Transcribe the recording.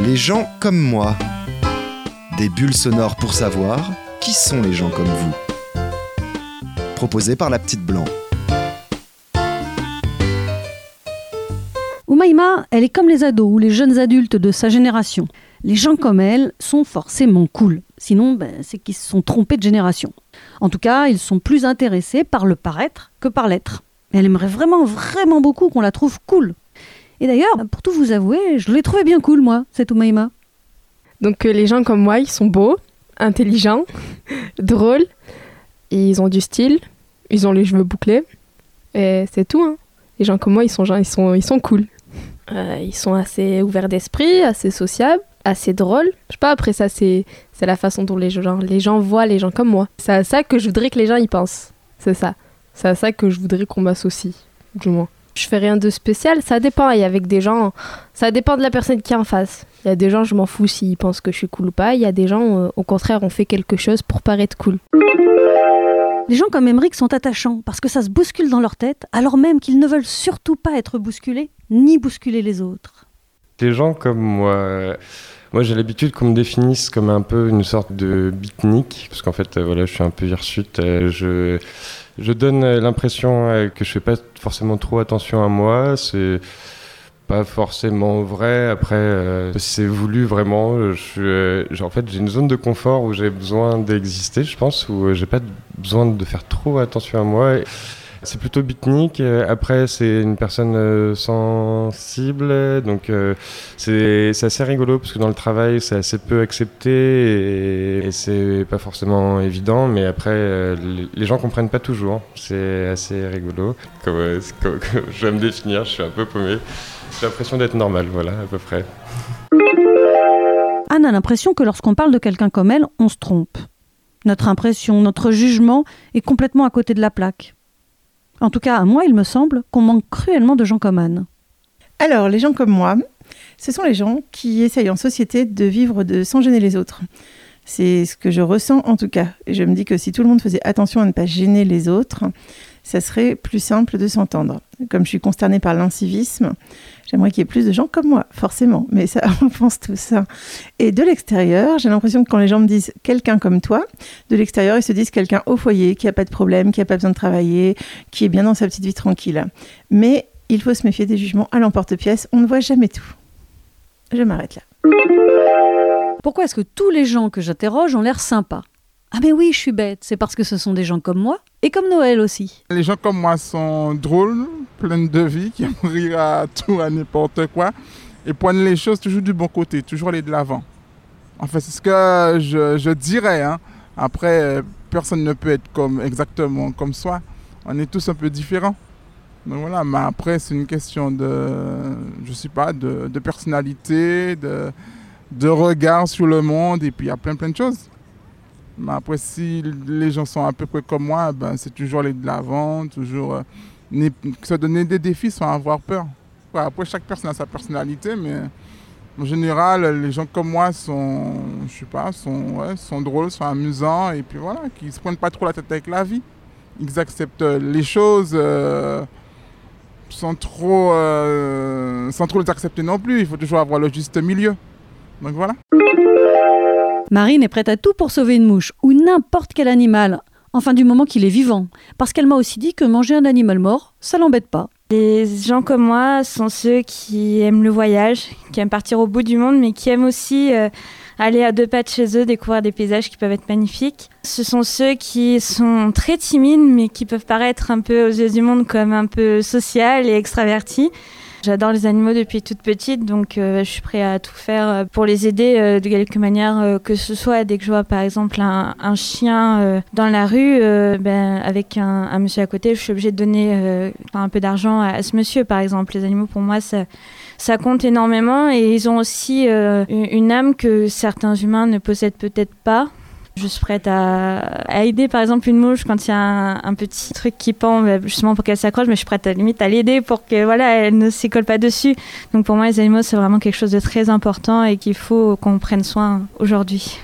Les gens comme moi. Des bulles sonores pour savoir qui sont les gens comme vous. Proposé par la petite blanc. Oumaima, elle est comme les ados ou les jeunes adultes de sa génération. Les gens comme elle sont forcément cool. Sinon, ben, c'est qu'ils se sont trompés de génération. En tout cas, ils sont plus intéressés par le paraître que par l'être. Elle aimerait vraiment, vraiment beaucoup qu'on la trouve cool. Et d'ailleurs, pour tout vous avouer, je l'ai trouvé bien cool, moi, cette Oumaima. Donc euh, les gens comme moi, ils sont beaux, intelligents, drôles, et ils ont du style, ils ont les cheveux bouclés, et c'est tout. Hein. Les gens comme moi, ils sont, ils sont, ils sont cool. Euh, ils sont assez ouverts d'esprit, assez sociables, assez drôles. Je sais pas, après ça, c'est la façon dont les gens, les gens voient les gens comme moi. C'est à ça que je voudrais que les gens y pensent. C'est ça. C'est à ça que je voudrais qu'on m'associe, du moins. Je fais rien de spécial, ça dépend. Et avec des gens, ça dépend de la personne qui est en face. Il y a des gens, je m'en fous s'ils pensent que je suis cool ou pas. Il y a des gens, euh, au contraire, on fait quelque chose pour paraître cool. Les gens comme Emmerich sont attachants parce que ça se bouscule dans leur tête, alors même qu'ils ne veulent surtout pas être bousculés, ni bousculer les autres. Les gens comme moi. Moi, j'ai l'habitude qu'on me définisse comme un peu une sorte de beatnik, parce qu'en fait, euh, voilà, je suis un peu hirsute. Euh, je, donne l'impression euh, que je fais pas forcément trop attention à moi. C'est pas forcément vrai. Après, c'est voulu vraiment. En fait, j'ai une zone de confort où j'ai besoin d'exister, je pense, où j'ai pas besoin de faire trop attention à moi. C'est plutôt bitnik. Après, c'est une personne euh, sensible. Donc, euh, c'est assez rigolo parce que dans le travail, c'est assez peu accepté et, c'est pas forcément évident. Mais après, euh, les gens comprennent pas toujours. C'est assez rigolo. Je vais me définir, je suis un peu paumé. J'ai l'impression d'être normal, voilà, à peu près. Anne a l'impression que lorsqu'on parle de quelqu'un comme elle, on se trompe. Notre impression, notre jugement est complètement à côté de la plaque. En tout cas, à moi, il me semble qu'on manque cruellement de gens comme Anne. Alors, les gens comme moi, ce sont les gens qui essayent en société de vivre sans gêner les autres. C'est ce que je ressens en tout cas. Et je me dis que si tout le monde faisait attention à ne pas gêner les autres, ça serait plus simple de s'entendre. Comme je suis consternée par l'incivisme, j'aimerais qu'il y ait plus de gens comme moi, forcément. Mais ça, on pense tout ça. Et de l'extérieur, j'ai l'impression que quand les gens me disent quelqu'un comme toi, de l'extérieur, ils se disent quelqu'un au foyer, qui n'a pas de problème, qui n'a pas besoin de travailler, qui est bien dans sa petite vie tranquille. Mais il faut se méfier des jugements à l'emporte-pièce. On ne voit jamais tout. Je m'arrête là. Pourquoi est-ce que tous les gens que j'interroge ont l'air sympas? Ah mais oui, je suis bête, c'est parce que ce sont des gens comme moi et comme Noël aussi. Les gens comme moi sont drôles, pleins de vie, qui aiment rire à tout, à n'importe quoi et prennent les choses toujours du bon côté, toujours aller de l'avant. En fait, c'est ce que je, dirais. Hein. Après, personne ne peut être comme exactement comme soi. On est tous un peu différents. Voilà, mais après, c'est une question de, je sais pas, de, personnalité, de regard sur le monde, et puis il y a plein plein de choses. Mais après, si les gens sont à peu près comme moi, ben, c'est toujours aller de l'avant, toujours euh, se donner des défis sans avoir peur. après, chaque personne a sa personnalité, mais en général, les gens comme moi sont, je sais pas, sont, sont drôles, sont amusants, et puis voilà, qui se prennent pas trop la tête avec la vie. Ils acceptent les choses euh, sans, trop, euh, sans trop les accepter non plus. Il faut toujours avoir le juste milieu. Donc voilà. Marine est prête à tout pour sauver une mouche ou n'importe quel animal, enfin du moment qu'il est vivant, parce qu'elle m'a aussi dit que manger un animal mort, ça l'embête pas. Les gens comme moi sont ceux qui aiment le voyage, qui aiment partir au bout du monde, mais qui aiment aussi euh, aller à deux pas de chez eux, découvrir des paysages qui peuvent être magnifiques. Ce sont ceux qui sont très timides, mais qui peuvent paraître un peu aux yeux du monde comme un peu social et extravertis. J'adore les animaux depuis toute petite, donc euh, je suis prêt à tout faire euh, pour les aider euh, de quelque manière que ce soit. Dès que je vois par exemple un, chien dans la rue, ben, avec un, monsieur à côté, je suis obligée de donner un peu d'argent à, ce monsieur par exemple. Les animaux pour moi, ça, ça compte énormément et ils ont aussi une âme que certains humains ne possèdent peut-être pas. Je suis prête à, aider par exemple une mouche quand il y a un, petit truc qui pend bah, justement pour qu'elle s'accroche, mais je suis prête à limite à l'aider pour que voilà elle ne s'école pas dessus. Donc pour moi les animaux c'est vraiment quelque chose de très important et qu'il faut qu'on prenne soin aujourd'hui.